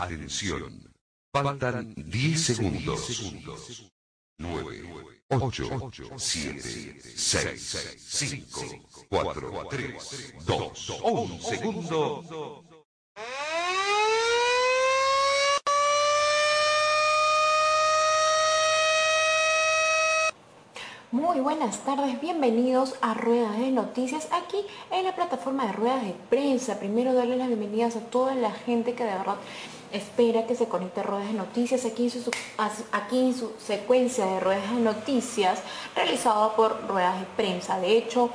Atención. Faltan 10 segundos. 9, 8, 7, 6, 5, 4, 3, 2, 1 segundo. Muy buenas tardes, bienvenidos a Ruedas de Noticias aquí en la plataforma de Ruedas de Prensa. Primero darle las bienvenidas a toda la gente que de verdad espera que se conecte Ruedas de Noticias aquí su, aquí su secuencia de Ruedas de Noticias realizada por Ruedas de Prensa. De hecho,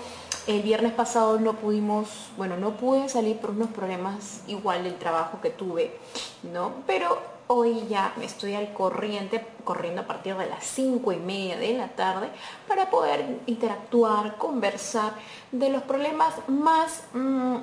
el viernes pasado no pudimos, bueno, no pude salir por unos problemas igual del trabajo que tuve, ¿no? Pero Hoy ya me estoy al corriente, corriendo a partir de las 5 y media de la tarde para poder interactuar, conversar de los problemas más mm,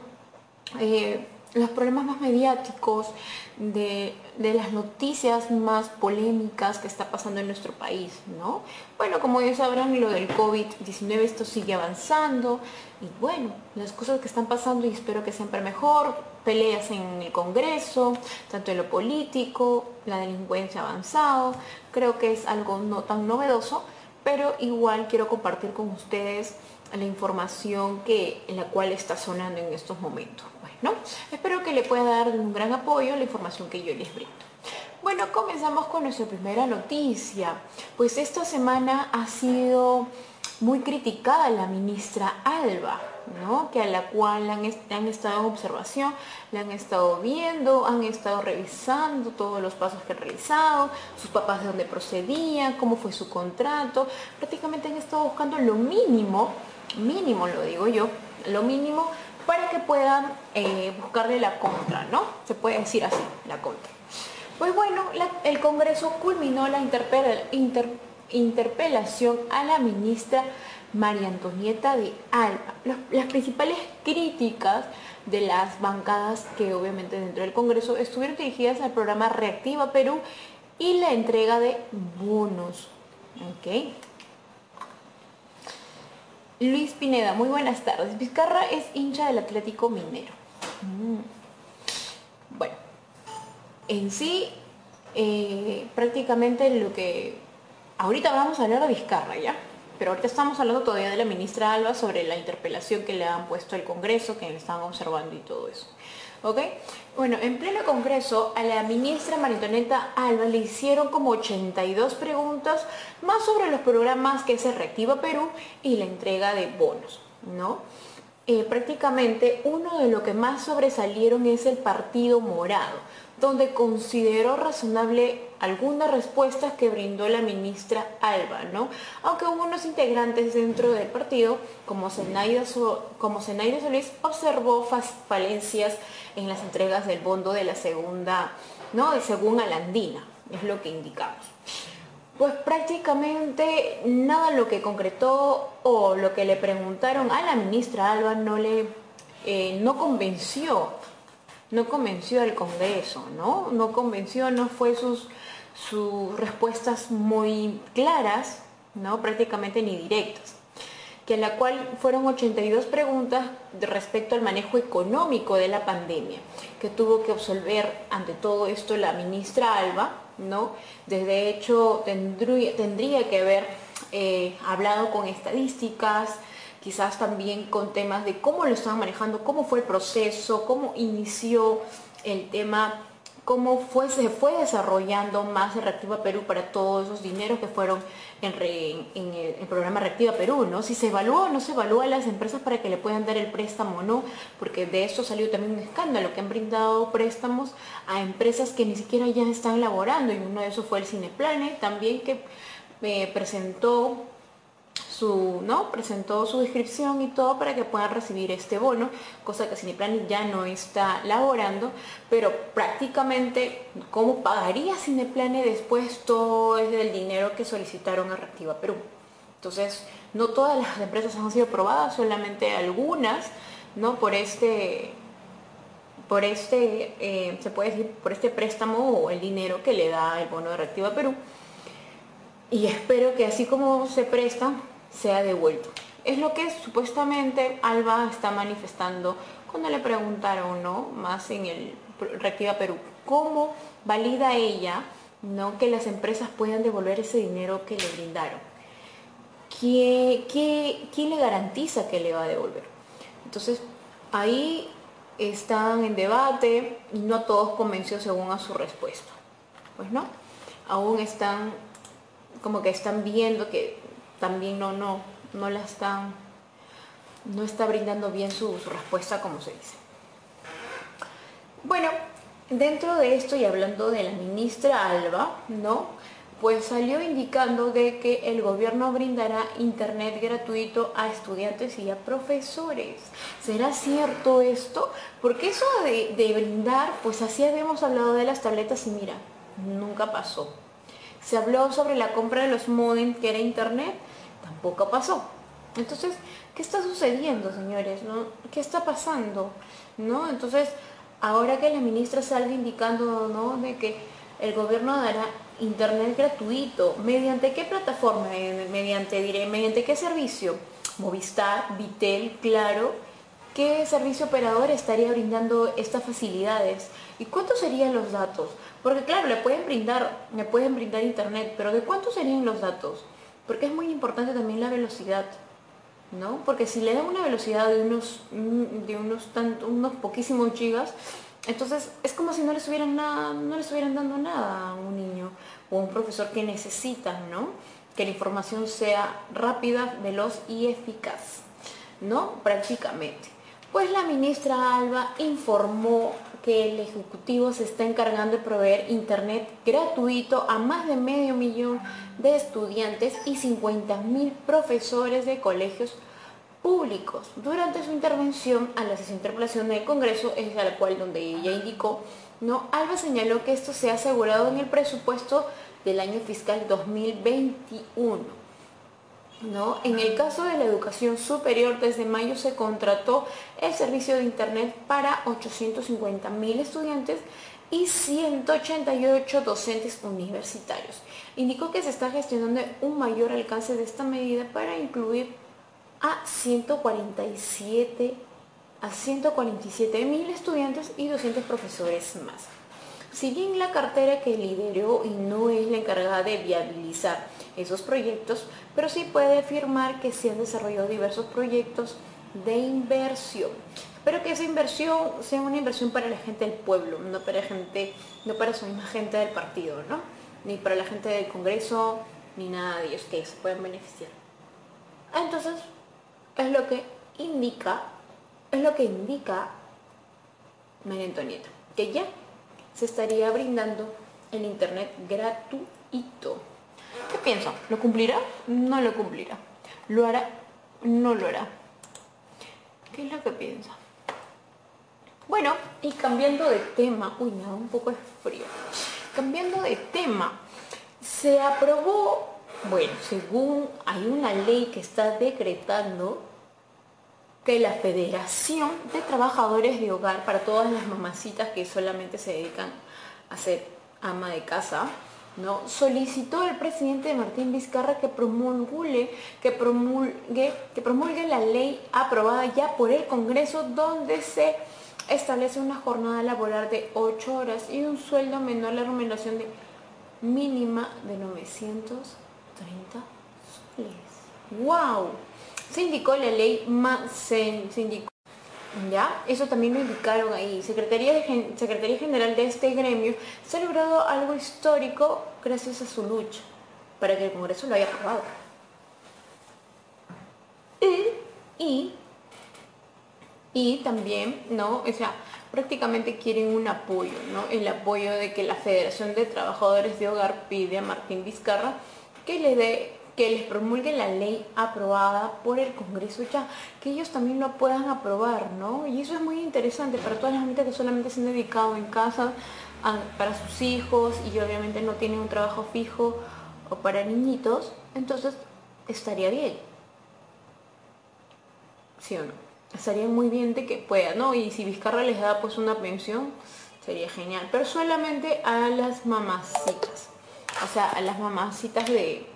eh, los problemas más mediáticos, de, las noticias más polémicas que está pasando en nuestro país, ¿no? Bueno, como ya sabrán, lo del COVID-19, esto sigue avanzando y bueno, las cosas que están pasando y espero que siempre mejor, peleas en el Congreso, tanto en lo político, la delincuencia avanzado, creo que es algo no tan novedoso, pero igual quiero compartir con ustedes la información que, en la cual está sonando en estos momentos. Bueno, espero que le pueda dar un gran apoyo a la información que yo les brindo. Bueno, comenzamos con nuestra primera noticia. Pues esta semana ha sido muy criticada la ministra Alba, ¿no? que a la cual han, han, estado en observación, le han estado viendo, han estado revisando todos los pasos que ha realizado, sus papás de dónde procedían, cómo fue su contrato, prácticamente han estado buscando lo mínimo mínimo lo digo yo, lo mínimo para que puedan eh, buscarle la contra, ¿no? Se puede decir así, la contra. Pues bueno, el Congreso culminó la interpelación a la ministra María Antonieta de Alba. las principales críticas de las bancadas que obviamente dentro del Congreso estuvieron dirigidas al programa Reactiva Perú y la entrega de bonos. ¿ok? Luis Pineda, muy buenas tardes. Vizcarra es hincha del Atlético Minero. Mm. Bueno, en sí, eh, prácticamente lo que... Ahorita vamos a hablar de Vizcarra, ¿ya? Pero ahorita estamos hablando todavía de la ministra Alba sobre la interpelación que le han puesto al Congreso, que le están observando y todo eso. ¿Ok? Bueno, en pleno congreso a la ministra Maritoneta Alba le hicieron como 82 preguntas más sobre los programas que se reactiva Perú y la entrega de bonos, ¿no? Eh, prácticamente uno de lo que más sobresalieron es el Partido Morado, donde consideró razonable algunas respuestas que brindó la ministra Alba. Aunque hubo unos integrantes dentro del partido, como Zenaida, Solís, observó falencias en las entregas del bondo de la segunda, ¿no? Según Alandina, es lo que indicamos. Pues prácticamente nada lo que concretó o lo que le preguntaron a la ministra Alba no le eh, no convenció, no convenció al Congreso, ¿no? No convenció, no fue sus, sus respuestas muy claras, ¿no? Prácticamente ni directas que en la cual fueron 82 preguntas respecto al manejo económico de la pandemia, que tuvo que absolver ante todo esto la ministra Alba, ¿no? Desde hecho tendría, tendría que haber eh, hablado con estadísticas, quizás también con temas de cómo lo estaban manejando, cómo fue el proceso, cómo inició el tema cómo fue, se fue desarrollando más Reactiva Perú para todos esos dineros que fueron en, el, programa Reactiva Perú, ¿no? Si se evalúa o no se evalúa a las empresas para que le puedan dar el préstamo o no, porque de esto salió también un escándalo, que han brindado préstamos a empresas que ni siquiera ya están elaborando, y uno de esos fue el Cineplane, también que me presentó su, ¿no? presentó su descripción y todo para que puedan recibir este bono, cosa que Cineplan ya no está laborando, pero prácticamente cómo pagaría Cineplane después todo es del dinero que solicitaron a Reactiva Perú. Entonces, no todas las empresas han sido aprobadas, solamente algunas, ¿no? Por este, por este, eh, se puede decir, por este préstamo o el dinero que le da el bono de Reactiva Perú. Y espero que así como se presta, sea devuelto. Es lo que supuestamente Alba está manifestando cuando le preguntaron, ¿no? Más en el Reactiva Perú, ¿cómo valida ella ¿no? que las empresas puedan devolver ese dinero que le brindaron? ¿Quién, quién le garantiza que le va a devolver? Entonces, ahí están en debate no todos convencidos según a su respuesta. Pues no, aún están como que están viendo que también no, no, no la están, no está brindando bien su, respuesta como se dice. Bueno, dentro de esto y hablando de la ministra Alba, ¿no? Pues salió indicando de que el gobierno brindará internet gratuito a estudiantes y a profesores. ¿Será cierto esto? Porque eso de, de brindar, pues así habíamos hablado de las tabletas y mira, nunca pasó. Se habló sobre la compra de los modems, que era internet, tampoco pasó. Entonces, ¿qué está sucediendo, señores? ¿Qué está pasando? ¿No? Entonces, ahora que la ministra salga indicando, ¿no? De que el gobierno dará internet gratuito, ¿mediante qué plataforma? Mediante, diré, ¿mediante qué servicio? Movistar, Vitel, Claro. ¿Qué servicio operador estaría brindando estas facilidades? ¿Y cuántos serían los datos? Porque claro, le pueden brindar, me pueden brindar internet, pero ¿de cuántos serían los datos? Porque es muy importante también la velocidad, ¿no? Porque si le dan una velocidad de unos, de unos, unos poquísimos gigas, entonces es como si no le estuvieran nada, no le estuvieran dando nada a un niño o a un profesor que necesita, ¿no? Que la información sea rápida, veloz y eficaz, ¿no? Prácticamente. Pues la ministra Alba informó que el Ejecutivo se está encargando de proveer Internet gratuito a más de medio millón de estudiantes y 50.000 profesores de colegios públicos. Durante su intervención a la sesión de interpelación del Congreso, es la cual donde ella indicó, ¿no? Alba señaló que esto se ha asegurado en el presupuesto del año fiscal 2021 en el caso de la educación superior, desde mayo se contrató el servicio de Internet para 850 mil estudiantes y 188 docentes universitarios. Indicó que se está gestionando un mayor alcance de esta medida para incluir a 147 a 147 mil estudiantes y 200 profesores más. Si bien la cartera que lideró y no es la encargada de viabilizar esos proyectos, pero sí puede afirmar que se han desarrollado diversos proyectos de inversión. Pero que esa inversión sea una inversión para la gente del pueblo, no para gente, no para su misma gente del partido, ¿no? Ni para la gente del Congreso, ni nada de ellos que se puedan beneficiar. Entonces, es lo que indica, es lo que indica María Antonieta, que ya se estaría brindando el internet gratuito. ¿Qué piensa? ¿Lo cumplirá? No lo cumplirá. ¿Lo hará? No lo hará. ¿Qué es lo que piensa? Bueno, y cambiando de tema, uy, me da un poco de frío. Cambiando de tema, se aprobó, bueno, según hay una ley que está decretando que la Federación de Trabajadores de Hogar, para todas las mamacitas que solamente se dedican a ser ama de casa, ¿no? solicitó al presidente Martín Vizcarra que promulgue, que promulgue, que promulgue la ley aprobada ya por el Congreso donde se establece una jornada laboral de 8 horas y un sueldo menor a la remuneración de mínima de 930 soles. ¡Wow! Se indicó la ley más se, indicó ¿Ya? Eso también lo indicaron ahí. Secretaría, Secretaría General de este gremio se ha logrado algo histórico gracias a su lucha para que el Congreso lo haya aprobado. Y, y, también, ¿no? O sea, prácticamente quieren un apoyo, ¿no? El apoyo de que la Federación de Trabajadores de Hogar pide a Martín Vizcarra que le dé que les promulgue la ley aprobada por el Congreso ya, que ellos también lo puedan aprobar, ¿no? Y eso es muy interesante para todas las gente que solamente se han dedicado en casa para sus hijos y obviamente no tienen un trabajo fijo o para niñitos, entonces estaría bien. ¿Sí o no? Estaría muy bien de que pueda, ¿no? Y si Vizcarra les da pues una pensión, sería genial. Pero solamente a las mamacitas. O sea, a las mamacitas de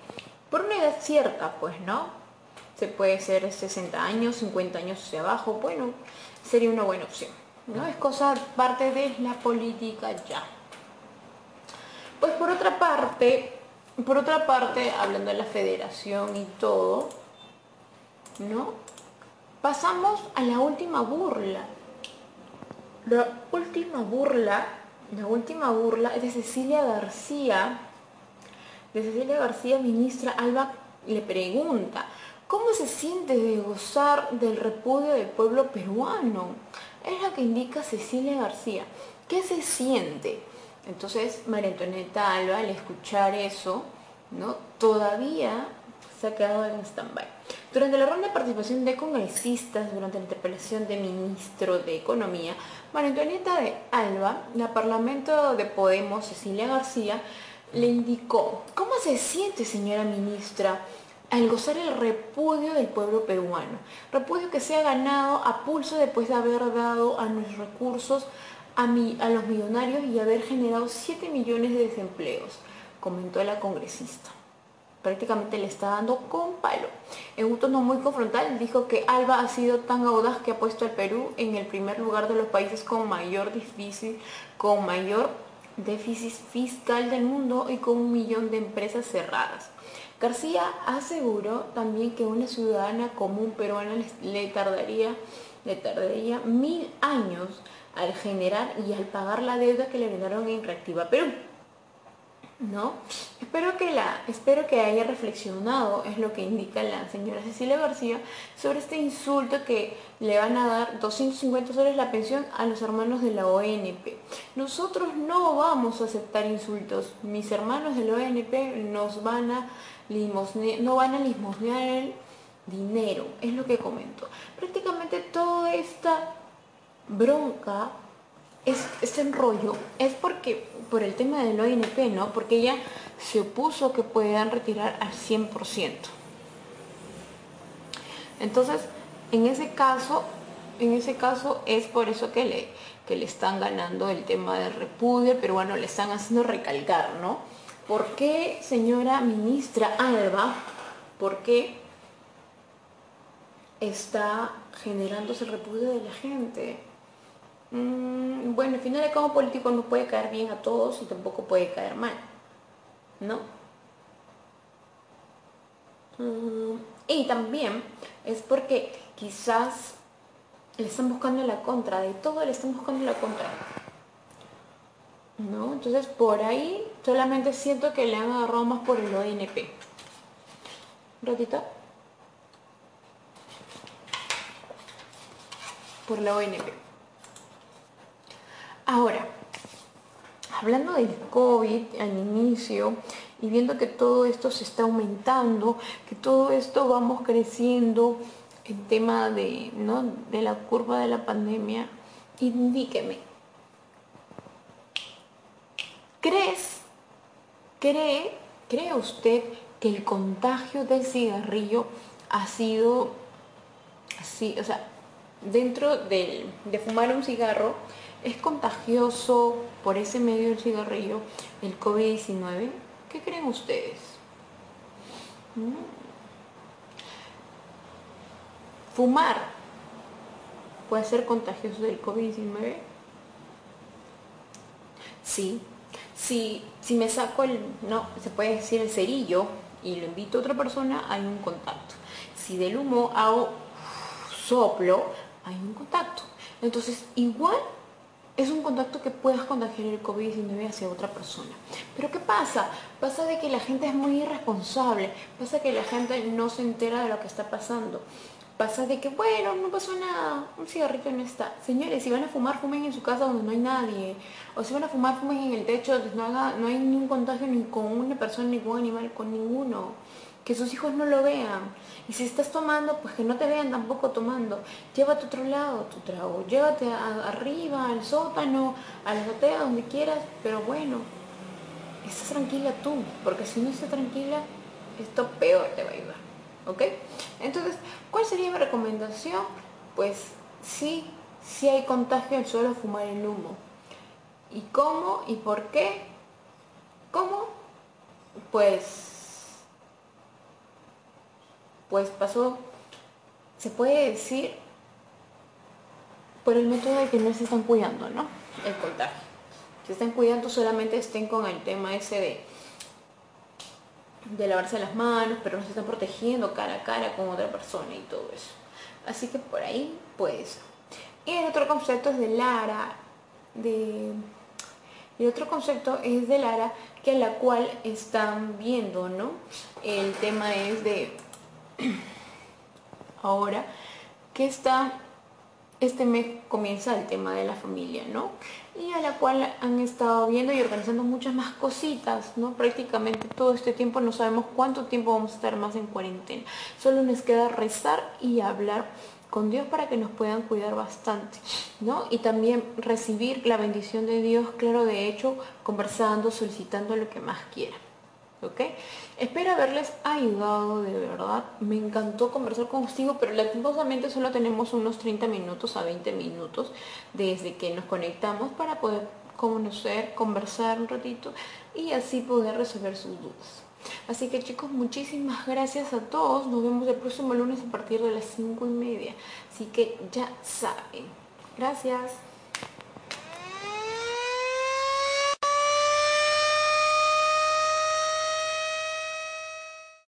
por una edad cierta, pues, ¿no? Se puede ser 60 años, 50 años hacia abajo, bueno, sería una buena opción, ¿no? Es cosa parte de la política ya. Pues por otra parte, por otra parte, hablando de la federación y todo, ¿no? Pasamos a la última burla. La última burla, la última burla es de Cecilia García. De Cecilia García, ministra Alba le pregunta, ¿cómo se siente de gozar del repudio del pueblo peruano? Es lo que indica Cecilia García. ¿Qué se siente? Entonces María Antonieta Alba, al escuchar eso, ¿no? todavía se ha quedado en stand-by. Durante la ronda de participación de congresistas, durante la interpelación de ministro de Economía, María Antonieta de Alba, la Parlamento de Podemos, Cecilia García, le indicó, ¿cómo se siente, señora ministra, al gozar el repudio del pueblo peruano? Repudio que se ha ganado a pulso después de haber dado a nuestros recursos a, a los millonarios y haber generado 7 millones de desempleos, comentó la congresista. Prácticamente le está dando con palo. En un tono muy confrontal dijo que Alba ha sido tan audaz que ha puesto al Perú en el primer lugar de los países con mayor difícil, con mayor déficit fiscal del mundo y con un millón de empresas cerradas. García aseguró también que una ciudadana común peruana le tardaría, le tardaría mil años al generar y al pagar la deuda que le brindaron en Reactiva Perú. ¿No? Espero que, la, espero que haya reflexionado, es lo que indica la señora Cecilia García, sobre este insulto que le van a dar 250 soles la pensión a los hermanos de la ONP. Nosotros no vamos a aceptar insultos. Mis hermanos de la ONP nos van a no van a limosnear el dinero, es lo que comento. Prácticamente toda esta bronca, es, este enrollo, es porque, por el tema del ONP, ¿no? Porque ella se opuso que puedan retirar al 100%. Entonces, en ese caso, en ese caso es por eso que le, que le están ganando el tema del repudio, pero bueno, le están haciendo recalcar, ¿no? ¿Por qué, señora ministra Alba, por qué está generándose el repudio de la gente? Mm, bueno, al final de como político no puede caer bien a todos y tampoco puede caer mal, ¿no? Mm, y también es porque quizás le están buscando la contra, de todo le están buscando la contra. ¿No? Entonces por ahí solamente siento que le han agarrado más por el ONP. Un ratito. Por la ONP. Ahora, hablando del COVID al inicio y viendo que todo esto se está aumentando, que todo esto vamos creciendo en tema de, de la curva de la pandemia, indíqueme, ¿crees, cree, cree usted que el contagio del cigarrillo ha sido así, o sea, dentro de fumar un cigarro, ¿Es contagioso por ese medio del cigarrillo el COVID-19? ¿Qué creen ustedes? Mm. ¿Fumar puede ser contagioso del COVID-19? Sí. Si, si me saco el, no, se puede decir el cerillo y lo invito a otra persona, hay un contacto. Si del humo hago soplo, hay un contacto. Entonces, igual es un contacto que puedas contagiar el COVID-19 hacia otra persona. Pero ¿qué pasa? Pasa de que la gente es muy irresponsable, pasa que la gente no se entera de lo que está pasando. Pasa de que, bueno, no pasó nada, un cigarrito no está. Señores, si van a fumar, fumen en su casa donde no hay nadie. O si van a fumar, fumen en el techo, no, no hay ningún contagio ni con una persona, ni con un animal, con ninguno que sus hijos no lo vean. Y si estás tomando, pues que no te vean tampoco tomando. Llévate a otro lado tu trago, llévate arriba, al sótano, a la azotea, donde quieras, pero bueno, estás tranquila tú, porque si no estás tranquila, esto peor te va a ayudar. ¿Ok? Entonces, ¿cuál sería mi recomendación? Pues sí, sí hay contagio al solo fumar el humo. ¿Y cómo? ¿Y por qué? ¿Cómo? Pues pues pasó, se puede decir, por el método de que no se están cuidando, ¿no? El contagio. se estén cuidando, solamente estén con el tema ese de, de lavarse las manos, pero no se están protegiendo cara a cara con otra persona y todo eso. Así que por ahí pues. Y el otro concepto es de Lara, de... Y el otro concepto es de Lara, que a la cual están viendo, ¿no? El tema es de ahora que está este mes comienza el tema de la familia, ¿no? Y a la cual han estado viendo y organizando muchas más cositas, ¿no? Prácticamente todo este tiempo no sabemos cuánto tiempo vamos a estar más en cuarentena. Solo nos queda rezar y hablar con Dios para que nos puedan cuidar bastante, ¿no? Y también recibir la bendición de Dios, claro, de hecho, conversando, solicitando lo que más quiera. ¿Ok? Espero haberles ayudado de verdad. Me encantó conversar contigo, pero lastimosamente solo tenemos unos 30 minutos a 20 minutos desde que nos conectamos para poder conocer, conversar un ratito y así poder resolver sus dudas. Así que chicos, muchísimas gracias a todos. Nos vemos el próximo lunes a partir de las 5 y media. Así que ya saben. Gracias.